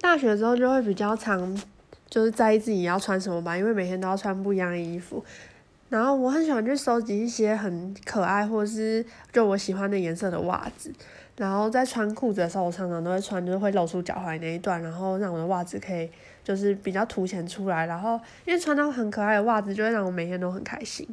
大学之后就会比较常就是在意自己要穿什么吧因为每天都要穿不一样的衣服。然后我很喜欢去收集一些很可爱或是就我喜欢的颜色的袜子。然后在穿裤子的时候我常常都会穿就是会露出脚踝那一段然后让我的袜子可以就是比较凸显出来。然后因为穿到很可爱的袜子就会让我每天都很开心。